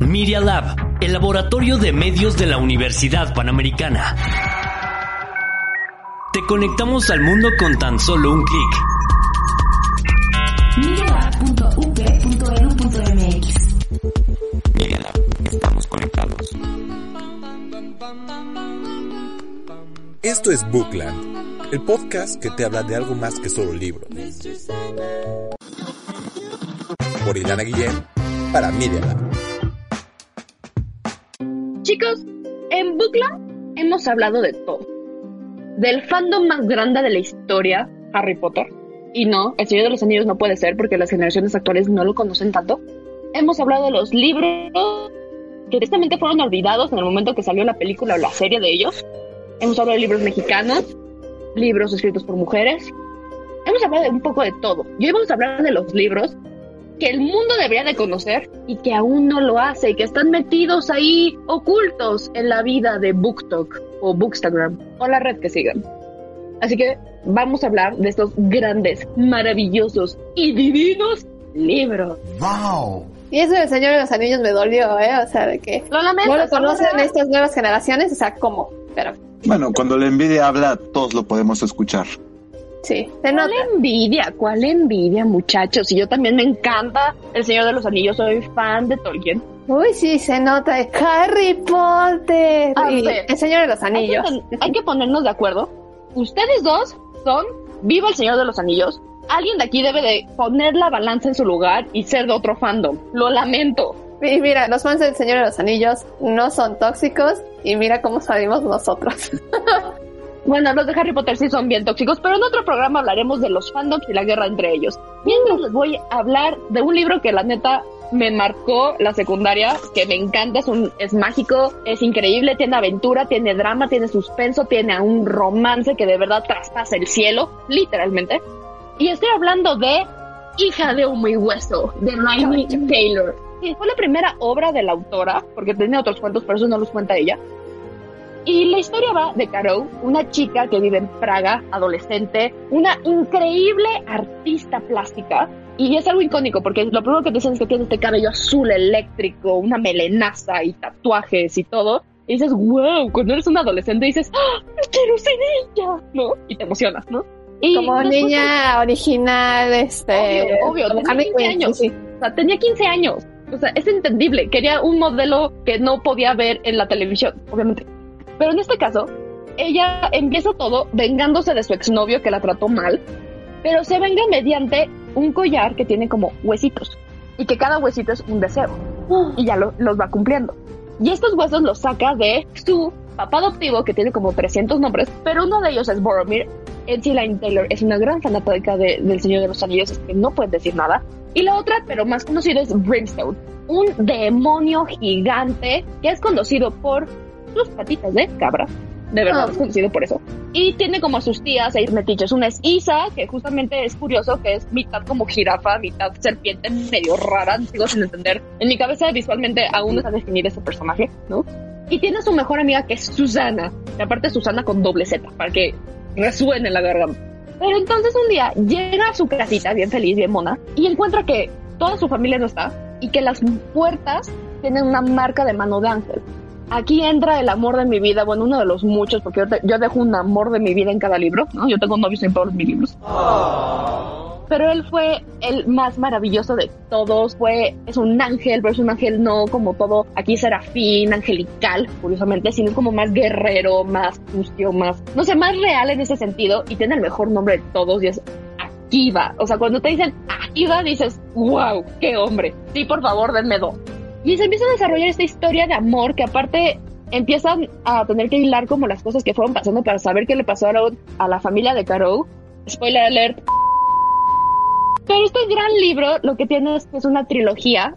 Media Lab, el laboratorio de medios de la Universidad Panamericana. Te conectamos al mundo con tan solo un clic. medialab.up.edu.mx Media Lab, estamos conectados. Esto es Bookland, el podcast que te habla de algo más que solo libros. Por Ilana Guillén, para Media Lab. Chicos, en Bookland hemos hablado de todo. Del fandom más grande de la historia, Harry Potter. Y no, El Señor de los Anillos no puede ser porque las generaciones actuales no lo conocen tanto. Hemos hablado de los libros que tristemente fueron olvidados en el momento que salió la película o la serie de ellos. Hemos hablado de libros mexicanos, libros escritos por mujeres. Hemos hablado de un poco de todo. Y hoy vamos a hablar de los libros que el mundo debería de conocer y que aún no lo hace y que están metidos ahí ocultos en la vida de BookTok o Bookstagram o la red que sigan. Así que vamos a hablar de estos grandes, maravillosos y divinos libros. Y eso del Señor de los Anillos me dolió, ¿eh? O sea, de que Lo lamento. no lo conocen estas nuevas generaciones, o sea, ¿cómo? Pero Bueno, cuando la envidia habla, todos lo podemos escuchar. Sí, se nota. ¿Cuál envidia? ¿Cuál envidia, muchachos? Y yo también me encanta El Señor de los Anillos, soy fan de Tolkien. Uy, sí, se nota. Harry Potter. Y el Señor de los Hay que, Anillos. hay que ponernos de acuerdo. Ustedes dos son Viva el Señor de los Anillos. Alguien de aquí debe de poner la balanza en su lugar y ser de otro fandom. Lo lamento. Y mira, los fans del Señor de los Anillos no son tóxicos y mira cómo salimos nosotros. Bueno, los de Harry Potter sí son bien tóxicos, pero en otro programa hablaremos de los fandoms y la guerra entre ellos. Mientras les voy a hablar de un libro que la neta me marcó la secundaria, que me encanta, es, un, es mágico, es increíble, tiene aventura, tiene drama, tiene suspenso, tiene un romance que de verdad traspasa el cielo, literalmente. Y estoy hablando de Hija de Humo y Hueso, de Rainy Taylor. Sí, fue la primera obra de la autora, porque tiene otros cuentos, pero eso no los cuenta ella. Y la historia va de Caro, una chica que vive en Praga, adolescente, una increíble artista plástica. Y es algo icónico porque lo primero que te dicen es que tiene este cabello azul eléctrico, una melenaza y tatuajes y todo. Y dices, wow, cuando eres un adolescente dices, ¡Ah, quiero ser ella, ¿no? Y te emocionas, ¿no? Y Como niña original, este. Obvio, obvio, tenía Harley 15 Quinn, años. sí. O sea, tenía 15 años. O sea, es entendible. Quería un modelo que no podía ver en la televisión, obviamente. Pero en este caso, ella empieza todo vengándose de su exnovio que la trató mal, pero se venga mediante un collar que tiene como huesitos y que cada huesito es un deseo y ya lo- los va cumpliendo. Y estos huesos los saca de su papá adoptivo que tiene como 300 nombres, pero uno de ellos es Boromir. Nancy Lane Taylor es una gran fanática de- del Señor de los Anillos, es que no puede decir nada. Y la otra, pero más conocida, es Brimstone, un demonio gigante que es conocido por sus patitas de cabra. De verdad, Ah. es conocido por eso. Y tiene como a sus tías seis metiches. Una es Isa, que justamente es curioso, que es mitad como jirafa, mitad serpiente, medio rara, sigo sin entender. En mi cabeza visualmente aún no está definir ese personaje, ¿no? Y tiene a su mejor amiga que es Susana. Y aparte Susana con doble Z, para que resuene en la garganta. Pero entonces un día llega a su casita, bien feliz, bien mona, y encuentra que toda su familia no está y que las puertas tienen una marca de mano de ángel. Aquí entra el amor de mi vida, bueno, uno de los muchos, porque yo, yo dejo un amor de mi vida en cada libro, ¿no? Yo tengo novios en todos mis libros. Pero él fue el más maravilloso de todos, fue, es un ángel, pero es un ángel no como todo, aquí serafín, angelical, curiosamente, sino como más guerrero, más sucio, más, no sé, más real en ese sentido, y tiene el mejor nombre de todos, y es Akiva. O sea, cuando te dicen Akiva, dices, wow, qué hombre. Sí, por favor, denme dos. Y se empieza a desarrollar esta historia de amor que aparte empiezan a tener que hilar como las cosas que fueron pasando para saber qué le pasaron a la familia de Caro. Spoiler alert. Pero este gran libro lo que tiene es que es una trilogía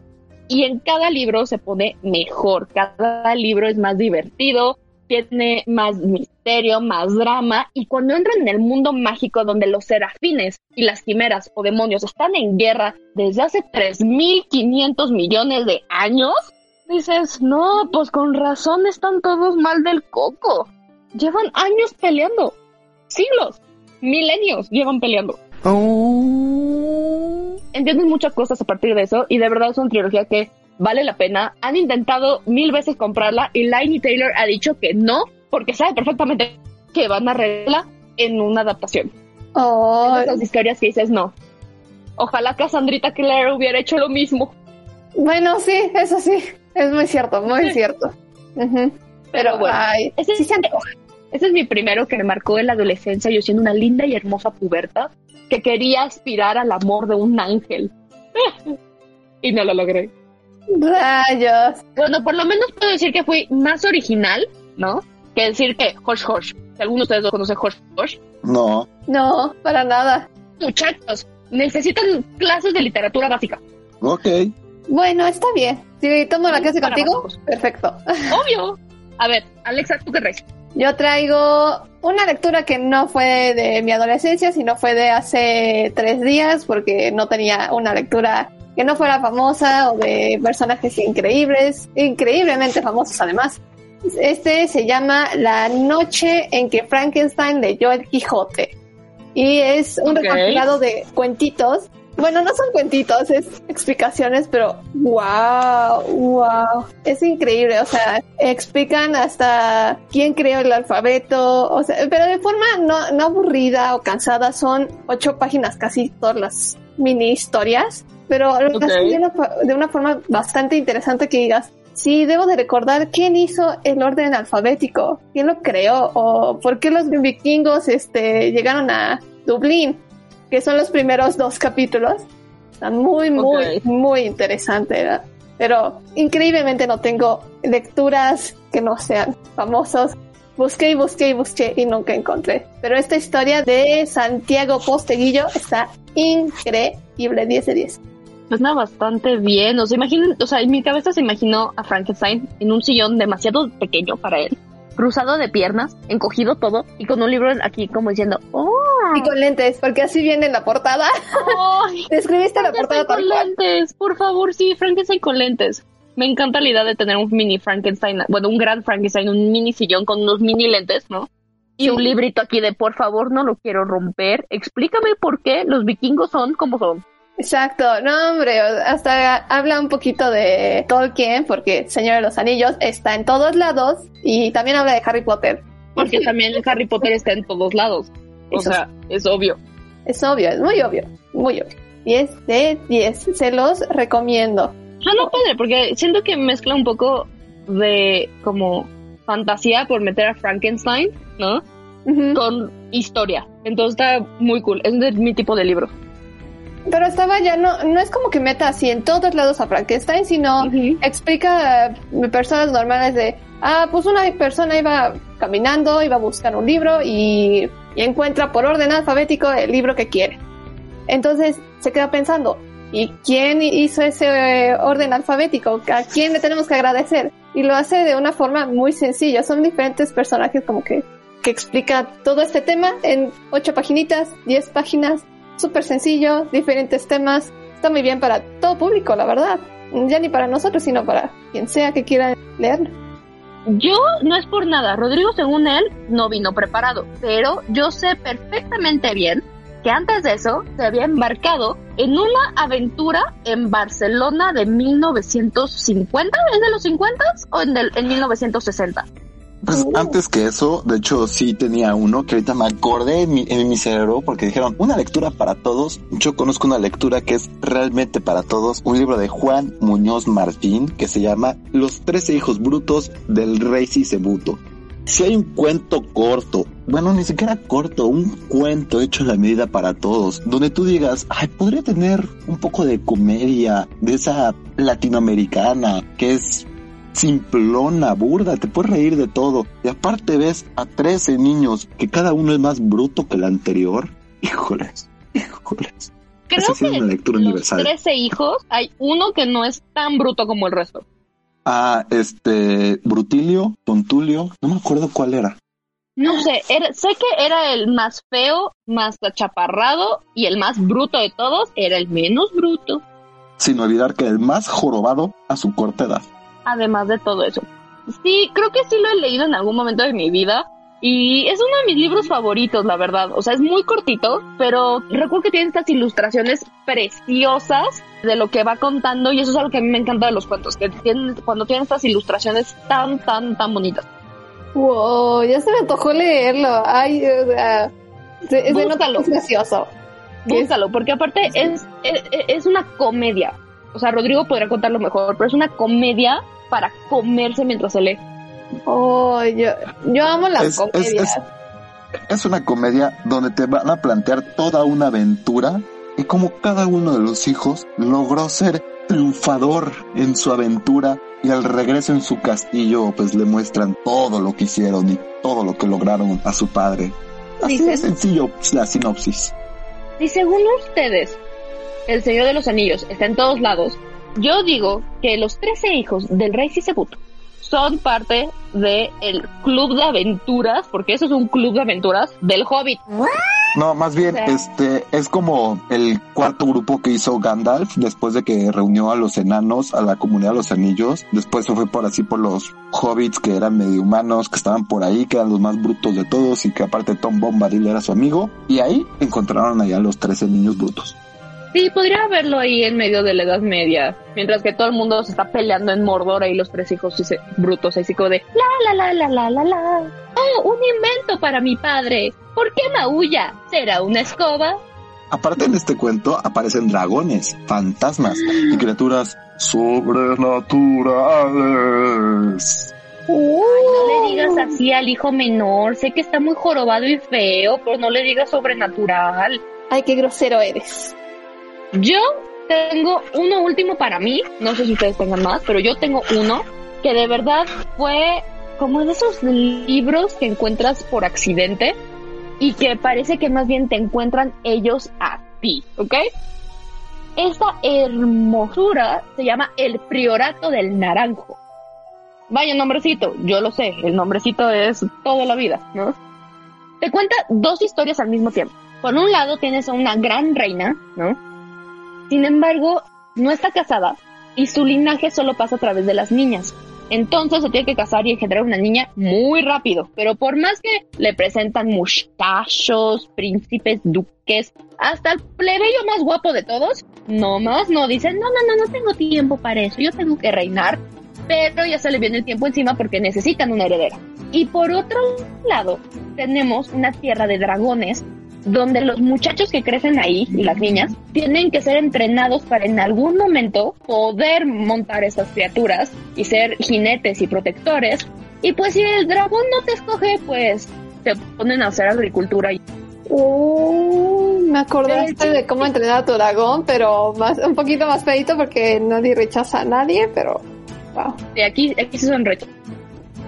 y en cada libro se pone mejor, cada libro es más divertido, tiene más misterio, más drama, y cuando entran en el mundo mágico donde los serafines y las quimeras o demonios están en guerra desde hace 3.500 millones de años, dices, no, pues con razón están todos mal del coco. Llevan años peleando, siglos, milenios llevan peleando. Entiendes muchas cosas a partir de eso y de verdad es una trilogía que vale la pena. Han intentado mil veces comprarla y Lainey Taylor ha dicho que no, porque sabe perfectamente que van a arreglarla en una adaptación. Oh, Esas historias que dices no. Ojalá Cassandrita Clare hubiera hecho lo mismo. bueno, sí, eso sí, es muy cierto, muy Sí. cierto. Pero, Pero bueno, ay, ese sí es- se antoja. Ese es mi primero que me marcó en la adolescencia, yo siendo una linda y hermosa puberta que quería aspirar al amor de un ángel. y no lo logré. Rayos. Bueno, por lo menos puedo decir que fui más original, ¿no? Que decir que Hosh Hosh. Si alguno de ustedes lo conoce Hosh Hosh. No. No, para nada. Muchachos, necesitan clases de literatura básica. Ok. Bueno, está bien. Si tomo la clase contigo, perfecto. Obvio. A ver, Alexa, ¿tú qué traes? Yo traigo una lectura que no fue de mi adolescencia, sino fue de hace tres días, porque no tenía una lectura que no fuera famosa o de personajes increíbles, increíblemente famosos además. Este se llama La noche en que Frankenstein leyó el Quijote. Y es un Ok. recopilado de cuentitos. Bueno, no son cuentitos, es explicaciones, pero wow, wow. Es increíble, o sea, explican hasta quién creó el alfabeto, o sea, pero de forma no, no aburrida o cansada, son ocho páginas casi todas las mini historias, pero lo Ok. hacen de una, de una forma bastante interesante que digas, sí, debo de recordar quién hizo el orden alfabético, quién lo creó, o por qué los vikingos este, llegaron a Dublín, que son los primeros dos capítulos. Está muy, muy, muy interesante, ¿verdad? Pero increíblemente no tengo lecturas que no sean famosos. Busqué y busqué y busqué y nunca encontré. Pero esta historia de Santiago Posteguillo está increíble, 10 de 10. Suena bastante bien. O sea, imaginen, o sea, en mi cabeza se imaginó a Frankenstein en un sillón demasiado pequeño para él, cruzado de piernas, encogido todo, y con un libro aquí como diciendo, ¡Oh! Y con lentes, porque así viene en la portada. ¡Ay! Describiste la portada tal con cual. lentes! Por favor, sí, Frankenstein con lentes. Me encanta la idea de tener un mini Frankenstein, bueno, un gran Frankenstein, un mini sillón con unos mini lentes, ¿no? Y un librito aquí de, por favor, no lo quiero romper. Explícame por qué los vikingos son como son. Exacto, no hombre, hasta habla un poquito de Tolkien, porque Señor de los Anillos está en todos lados, y también habla de Harry Potter. Porque también Harry Potter está en todos lados. O Eso sea, es obvio. Es obvio, es muy obvio, muy obvio. 10 de 10, se los recomiendo. Suena padre, porque siento que mezcla un poco de como fantasía por meter a Frankenstein, ¿no? Con historia. Entonces está muy cool. Es de mi tipo de libro. Pero estaba ya, no, no es como que meta así en todos lados a Frankenstein, sino Ujú. explica a personas normales de, ah, pues una persona iba caminando, iba a buscar un libro y, y encuentra por orden alfabético el libro que quiere. Entonces se queda pensando, ¿y quién hizo ese eh, orden alfabético? ¿A quién le tenemos que agradecer? Y lo hace de una forma muy sencilla. Son diferentes personajes como que, que explica todo este tema en ocho paginitas, diez páginas, súper sencillo, diferentes temas. Está muy bien para todo público, la verdad. Ya ni para nosotros, sino para quien sea que quiera leerlo. Yo no es por nada. Rodrigo, según él, no vino preparado. Pero yo sé perfectamente bien que antes de eso se había embarcado en una aventura en Barcelona de 1950. ¿Es de los 50 o en, del, en 1960? Pues antes que eso, de hecho sí tenía uno que ahorita me acordé en mi, en mi cerebro porque dijeron una lectura para todos. Yo conozco una lectura que es realmente para todos, un libro de Juan Muñoz Martín que se llama Los trece hijos brutos del rey Sisebuto. Si hay un cuento corto, bueno, ni siquiera corto, un cuento hecho a la medida para todos, donde tú digas, ay, podría tener un poco de comedia, de esa latinoamericana, que es simplona, burda, te puedes reír de todo. Y aparte ves a 13 niños que cada uno es más bruto que el anterior. Híjoles, híjoles. creo Esa que es una lectura los universal. 13 hijos hay uno que no es tan bruto como el resto. Ah, este, Brutilio, Tontulio, no me acuerdo cuál era. No sé, era- sé que era el más feo, más achaparrado y el más bruto de todos era el menos bruto, Sin olvidar que el más jorobado a su corta edad. Además de todo eso. Sí, creo que sí lo he leído en algún momento de mi vida y es uno de mis libros favoritos, la verdad. O sea, es muy cortito, pero recuerdo que tiene estas ilustraciones preciosas de lo que va contando y eso es algo que a mí me encanta de los cuentos, que tienen, cuando tienen estas ilustraciones tan, tan, tan bonitas. Wow, ya se me antojó leerlo. Ay, o sea, se, se nota Búscalo. porque aparte es, es, es una comedia. O sea, Rodrigo podría contarlo mejor, pero es una comedia para comerse mientras se lee. Oh, yo, yo amo las Es- es- comedias. es- Es una comedia donde te van a plantear toda una aventura y cómo cada uno de los hijos logró ser triunfador en su aventura y al regreso en su castillo pues le muestran todo lo que hicieron y todo lo que lograron a su padre. Así de sencillo pues, la sinopsis. Y según ustedes, el Señor de los Anillos está en todos lados, yo digo que los 13 hijos del rey Sisebut son parte del club de aventuras, porque eso es un club de aventuras del Hobbit. No, más bien, O sea- este es como el cuarto grupo que hizo Gandalf después de que reunió a los enanos, a la comunidad de los anillos. Después se fue por así por los hobbits que eran medio humanos, que estaban por ahí, que eran los más brutos de todos y que aparte Tom Bombadil era su amigo. Y ahí encontraron allá a los 13 niños brutos. Sí, podría verlo ahí en medio de la Edad Media, mientras que todo el mundo se está peleando en Mordor y los tres hijos brutos, así como de la la la la la la la. Oh, un invento para mi padre. ¿Por qué maulla? ¿Será una escoba? Aparte en este cuento aparecen dragones, fantasmas y criaturas sobrenaturales. No le digas así al hijo menor. Sé que está muy jorobado y feo, pero no le digas sobrenatural. Ay, qué grosero eres. Yo tengo uno último para mí. No sé si ustedes tengan más, pero yo tengo uno que de verdad fue como de esos libros que encuentras por accidente y que parece que más bien te encuentran ellos a ti, ¿ok? Esta hermosura se llama El Priorato del Naranjo. Vaya nombrecito, yo lo sé, el nombrecito es toda la vida, ¿no? Te cuenta dos historias al mismo tiempo. Por un lado tienes a una gran reina, ¿no? Sin embargo, no está casada y su linaje solo pasa a través de las niñas. Entonces se tiene que casar y engendrar una niña muy rápido. Pero por más que le presentan muchachos, príncipes, duques, hasta el plebeyo más guapo de todos, no más no dicen, no, no, no, no tengo tiempo para eso, yo tengo que reinar. Pero ya se le viene el tiempo encima porque necesitan una heredera. Y por otro lado, tenemos una tierra de dragones donde los muchachos que crecen ahí y las niñas tienen que ser entrenados para en algún momento poder montar estas criaturas y ser jinetes y protectores. Y pues si el dragón no te escoge, pues te ponen a hacer agricultura. y- Uh, me acordaste de cómo entrenar a tu dragón, pero más, un poquito más feito porque nadie rechaza a nadie, pero wow. Y aquí, aquí sí son.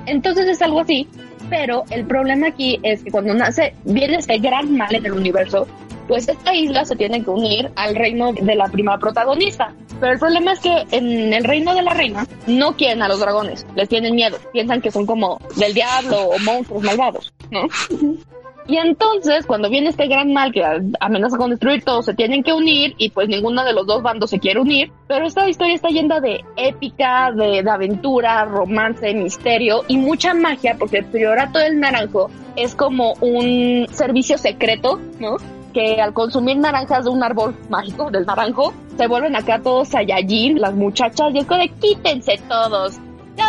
Entonces es algo así, pero el problema aquí es que cuando nace, viene este gran mal en el universo, pues esta isla se tiene que unir al reino de la primera protagonista. Pero el problema es que en el reino de la reina no quieren a los dragones, les tienen miedo, piensan que son como del diablo o monstruos malvados, ¿no? Y entonces, cuando viene este gran mal que amenaza con destruir todo, se tienen que unir y pues ninguno de los dos bandos se quiere unir. Pero esta historia está llena de épica, de, aventura, romance, misterio y mucha magia porque el priorato del naranjo es como un servicio secreto, ¿no? Que al consumir naranjas de un árbol mágico, del naranjo, se vuelven acá todos Saiyajin, las muchachas, y es como de quítense todos.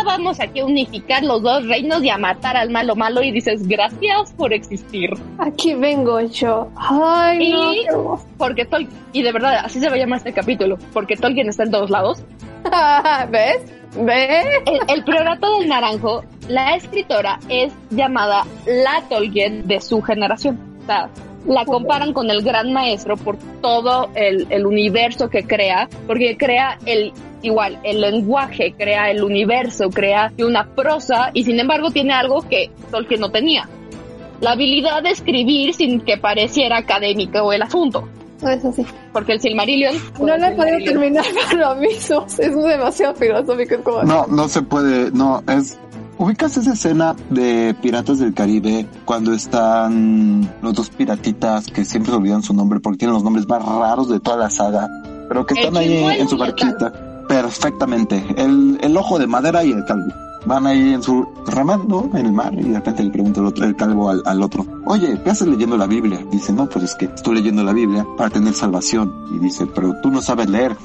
Vamos aquí a unificar los dos reinos y a matar al malo malo y dices gracias por existir. Aquí vengo yo. Ay, no, Y- hermoso. Porque Tolkien, y de verdad, así se va a llamar este capítulo, porque Tolkien está en todos lados. ¿Ves? ¿Ves? El, el priorato del naranjo, la escritora es llamada la Tolkien de su generación. O sea, la comparan con el gran maestro por todo el, el universo que crea, porque crea el igual, el lenguaje, crea el universo, crea una prosa, y sin embargo tiene algo que Tolkien no tenía. La habilidad de escribir sin que pareciera académico el asunto. Eso sí. Porque el Silmarillion. No la he podido terminar lo mismo. Es demasiado filosófico. Es como... No, no se puede, no, es... ¿Ubicas esa escena de Piratas del Caribe cuando están los dos piratitas que siempre se olvidan su nombre porque tienen los nombres más raros de toda la saga, pero que El están ahí chimuelo en su el barquita? Perfectamente. El, el ojo de madera y el calvo. Van ahí en su remando en el mar y de repente le pregunta el, otro, el calvo al, al otro, oye, ¿qué haces leyendo la Biblia? Dice, no, pues es que estoy leyendo la Biblia para tener salvación. Y dice, pero tú no sabes leer.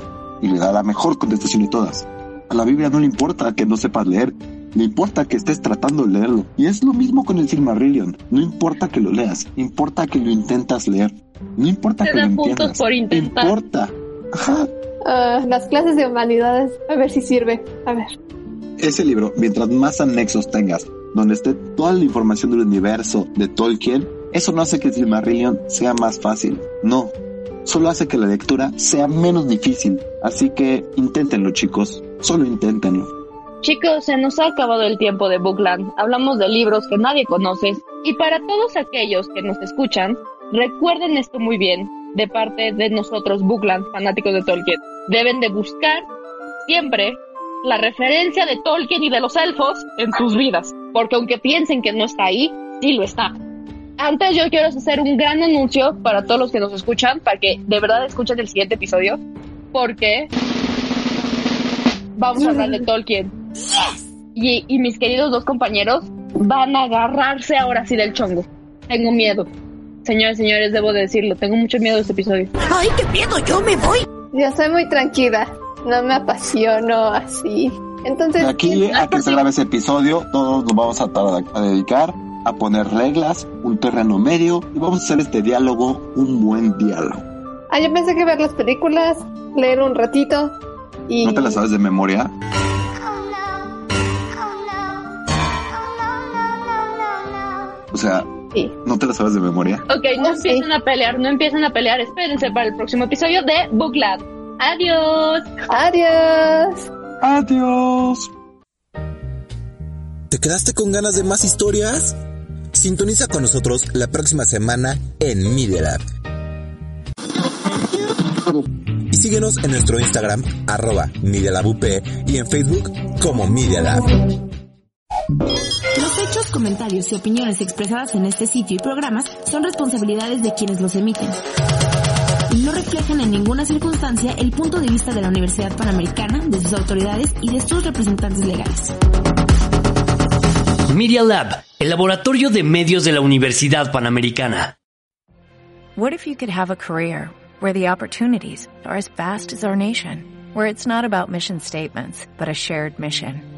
Y le da la mejor contestación de todas. A la Biblia no le importa que no sepas leer, le importa que estés tratando de leerlo. Y es lo mismo con el Silmarillion. No importa que lo leas, importa que lo intentas leer. No importa Te que lo puntos entiendas. por intentar. Importa. Ajá. Ah, las clases de humanidades. A ver si sirve. A ver. Ese libro, mientras más anexos tengas, donde esté toda la información del universo de Tolkien, eso no hace que el Silmarillion sea más fácil. No. Solo hace que la lectura sea menos difícil. Así que inténtenlo, chicos. Solo inténtenlo. Chicos, se nos ha acabado el tiempo de Bookland. Hablamos de libros que nadie conoce. Y para todos aquellos que nos escuchan, recuerden esto muy bien, de parte de nosotros, Bookland, fanáticos de Tolkien. Deben de buscar siempre la referencia de Tolkien y de los elfos en sus vidas. Porque aunque piensen que no está ahí, sí lo está. Antes yo quiero hacer un gran anuncio para todos los que nos escuchan, para que de verdad escuchen el siguiente episodio, porque vamos a hablar de Tolkien. Y, y mis queridos dos compañeros van a agarrarse ahora sí del chongo. Tengo miedo. Señores, señores, debo de decirlo, tengo mucho miedo de este episodio. ¡Ay, qué miedo! ¡Yo me voy! Yo soy muy tranquila. No me apasiono así. Entonces, De aquí a que se grabe ese episodio, todos nos vamos a, a dedicar a poner reglas, un terreno medio y vamos a hacer este diálogo un buen diálogo. ah, yo pensé que ver las películas, leer un ratito y... ¿No te la sabes de memoria? O sea, Sí. ¿no te la sabes de memoria? Ok, no sí. empiecen a pelear, no empiecen a pelear. Espérense para el próximo episodio de Booklad. Adiós. Adiós. Adiós. ¿Te quedaste con ganas de más historias? Sintoniza con nosotros la próxima semana en Media Lab. Y síguenos en nuestro Instagram, arroba Media Lab UP, y en Facebook como Media Lab. Los comentarios y opiniones expresadas en este sitio y programas son responsabilidades de quienes los emiten. Y no reflejan en ninguna circunstancia el punto de vista de la Universidad Panamericana, de sus autoridades y de sus representantes legales. Media Lab, el laboratorio de medios de la Universidad Panamericana. What if you could have a career where the opportunities are as vast as our nation, where it's not about mission statements, but a shared mission?